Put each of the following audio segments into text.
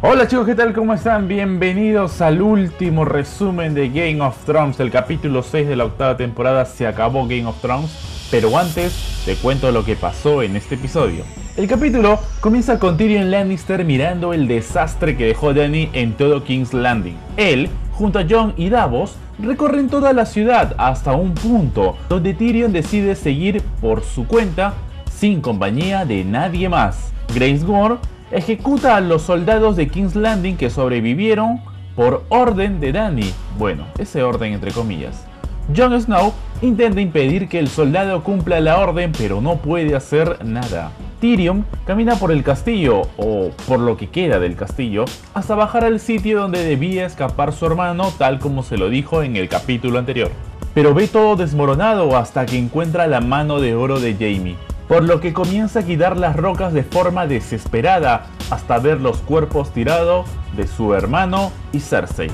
Hola chicos, ¿qué tal? ¿Cómo están? Bienvenidos al último resumen de Game of Thrones. El capítulo 6 de la octava temporada se acabó Game of Thrones, pero antes te cuento lo que pasó en este episodio. El capítulo comienza con Tyrion Lannister mirando el desastre que dejó Dany en todo King's Landing. Él, junto a Jon y Davos, recorren toda la ciudad hasta un punto donde Tyrion decide seguir por su cuenta sin compañía de nadie más. Grace Gore ejecuta a los soldados de King's Landing que sobrevivieron por orden de Dany. Bueno, ese orden entre comillas. Jon Snow intenta impedir que el soldado cumpla la orden, pero no puede hacer nada. Tyrion camina por el castillo, o por lo que queda del castillo, hasta bajar al sitio donde debía escapar su hermano, tal como se lo dijo en el capítulo anterior. Pero ve todo desmoronado hasta que encuentra la mano de oro de Jaime por lo que comienza a quitar las rocas de forma desesperada hasta ver los cuerpos tirados de su hermano y Cersei.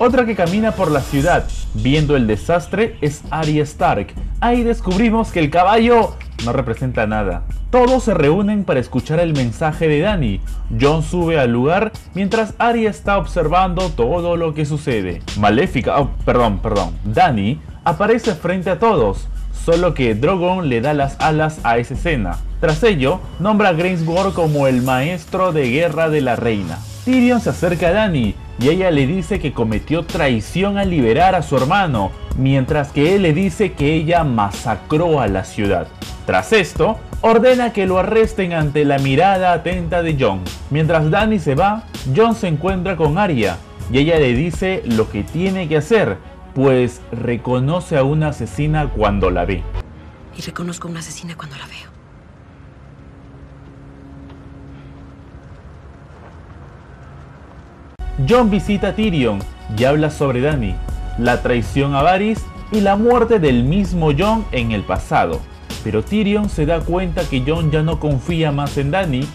Otra que camina por la ciudad viendo el desastre es Arya Stark. Ahí descubrimos que el caballo no representa nada. Todos se reúnen para escuchar el mensaje de Dani. John sube al lugar mientras Arya está observando todo lo que sucede. Maléfica, oh, perdón, perdón. Dani aparece frente a todos, solo que Drogon le da las alas a esa escena. Tras ello, nombra a Greensburg como el maestro de guerra de la reina. Tyrion se acerca a Dani y ella le dice que cometió traición al liberar a su hermano, mientras que él le dice que ella masacró a la ciudad. Tras esto, ordena que lo arresten ante la mirada atenta de John. Mientras Danny se va, John se encuentra con Arya y ella le dice lo que tiene que hacer, pues reconoce a una asesina cuando la ve. Y reconozco a una asesina cuando la veo. John visita a Tyrion y habla sobre Dany, la traición a Varys y la muerte del mismo John en el pasado pero Tyrion se da cuenta que Jon ya no confía más en Dany,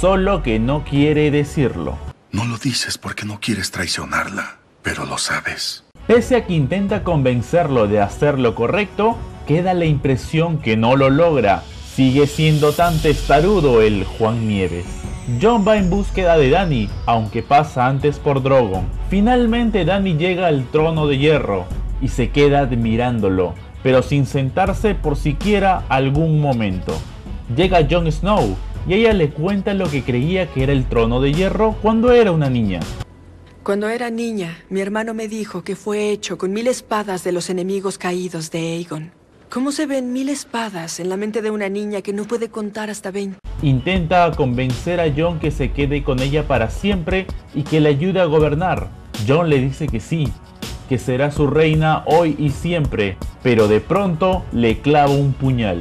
solo que no quiere decirlo. No lo dices porque no quieres traicionarla, pero lo sabes. Pese a que intenta convencerlo de hacer lo correcto, queda la impresión que no lo logra. Sigue siendo tan testarudo el Juan Nieves. Jon va en búsqueda de Dany, aunque pasa antes por Drogon. Finalmente Dany llega al trono de hierro y se queda admirándolo pero sin sentarse por siquiera algún momento. Llega Jon Snow y ella le cuenta lo que creía que era el trono de hierro cuando era una niña. Cuando era niña, mi hermano me dijo que fue hecho con mil espadas de los enemigos caídos de Aegon. ¿Cómo se ven mil espadas en la mente de una niña que no puede contar hasta 20? Intenta convencer a Jon que se quede con ella para siempre y que le ayude a gobernar. Jon le dice que sí, que será su reina hoy y siempre, pero de pronto le clava un puñal.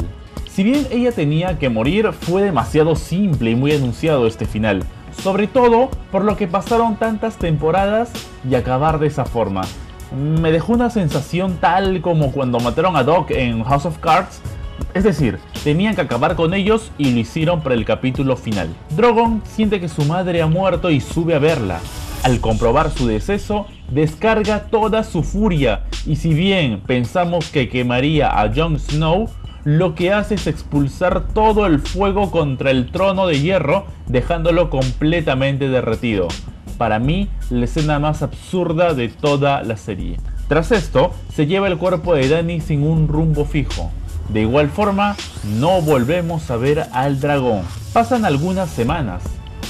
Si bien ella tenía que morir, fue demasiado simple y muy anunciado este final, sobre todo por lo que pasaron tantas temporadas y acabar de esa forma. Me dejó una sensación tal como cuando mataron a Doc en House of Cards, es decir, tenían que acabar con ellos y lo hicieron para el capítulo final. Drogon siente que su madre ha muerto y sube a verla. Al comprobar su deceso, descarga toda su furia y si bien pensamos que quemaría a Jon Snow, lo que hace es expulsar todo el fuego contra el trono de hierro, dejándolo completamente derretido. Para mí, la escena más absurda de toda la serie. Tras esto, se lleva el cuerpo de Dany sin un rumbo fijo. De igual forma, no volvemos a ver al dragón. Pasan algunas semanas,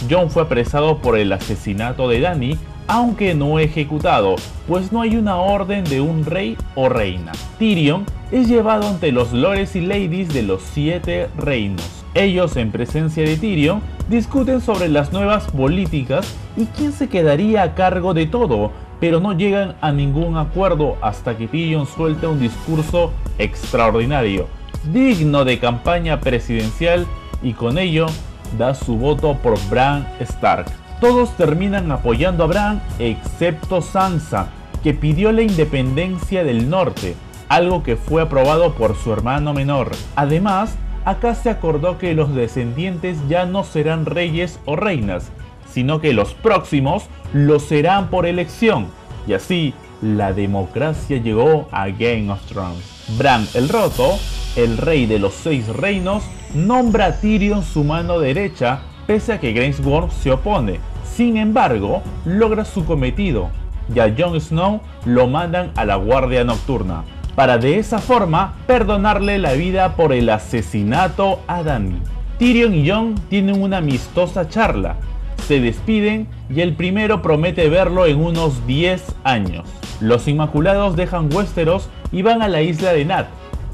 John fue apresado por el asesinato de Dany, aunque no ejecutado, pues no hay una orden de un rey o reina. Tyrion es llevado ante los lores y ladies de los siete reinos. Ellos, en presencia de Tyrion, discuten sobre las nuevas políticas y quién se quedaría a cargo de todo, pero no llegan a ningún acuerdo hasta que Tyrion suelta un discurso extraordinario, digno de campaña presidencial y con ello da su voto por Bran Stark. Todos terminan apoyando a Bran excepto Sansa, que pidió la independencia del norte, algo que fue aprobado por su hermano menor. Además, acá se acordó que los descendientes ya no serán reyes o reinas, sino que los próximos lo serán por elección. Y así, la democracia llegó a Game of Thrones. Bran el Roto, el rey de los seis reinos, nombra a Tyrion su mano derecha pese a que Worm se opone. Sin embargo, logra su cometido y a Jon Snow lo mandan a la guardia nocturna para de esa forma perdonarle la vida por el asesinato a Dany. Tyrion y Jon tienen una amistosa charla, se despiden y el primero promete verlo en unos 10 años. Los Inmaculados dejan Westeros y van a la isla de Nat,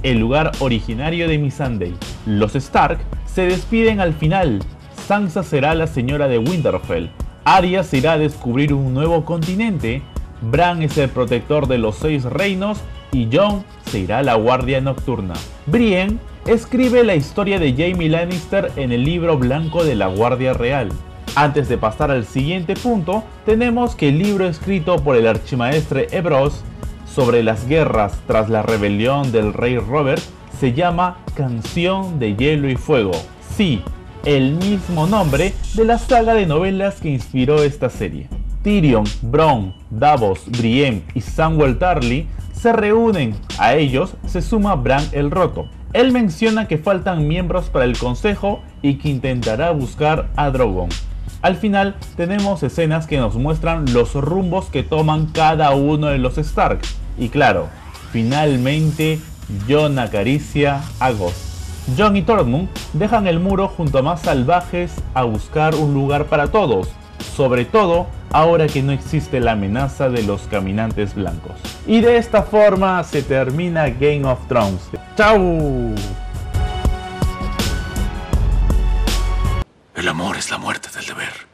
el lugar originario de Missandei. Los Stark se despiden al final. Sansa será la señora de Winterfell. Arya se irá a descubrir un nuevo continente. Bran es el protector de los seis reinos y Jon se irá a la guardia nocturna. Brienne escribe la historia de Jaime Lannister en el libro blanco de la Guardia Real. Antes de pasar al siguiente punto, tenemos que el libro escrito por el archimaestre Ebros sobre las guerras tras la rebelión del rey Robert se llama Canción de Hielo y Fuego. Sí, el mismo nombre de la saga de novelas que inspiró esta serie. Tyrion, Bronn, Davos, Brienne y Samuel Tarly se reúnen. A ellos se suma Bran el Roto. Él menciona que faltan miembros para el consejo y que intentará buscar a Drogon. Al final tenemos escenas que nos muestran los rumbos que toman cada uno de los Stark. Y claro, finalmente Jon acaricia a Ghost. Jon y Tormund dejan el muro junto a más salvajes a buscar un lugar para todos, sobre todo ahora que no existe la amenaza de los caminantes blancos. Y de esta forma se termina Game of Thrones. ¡Chao! El amor es la muerte del deber.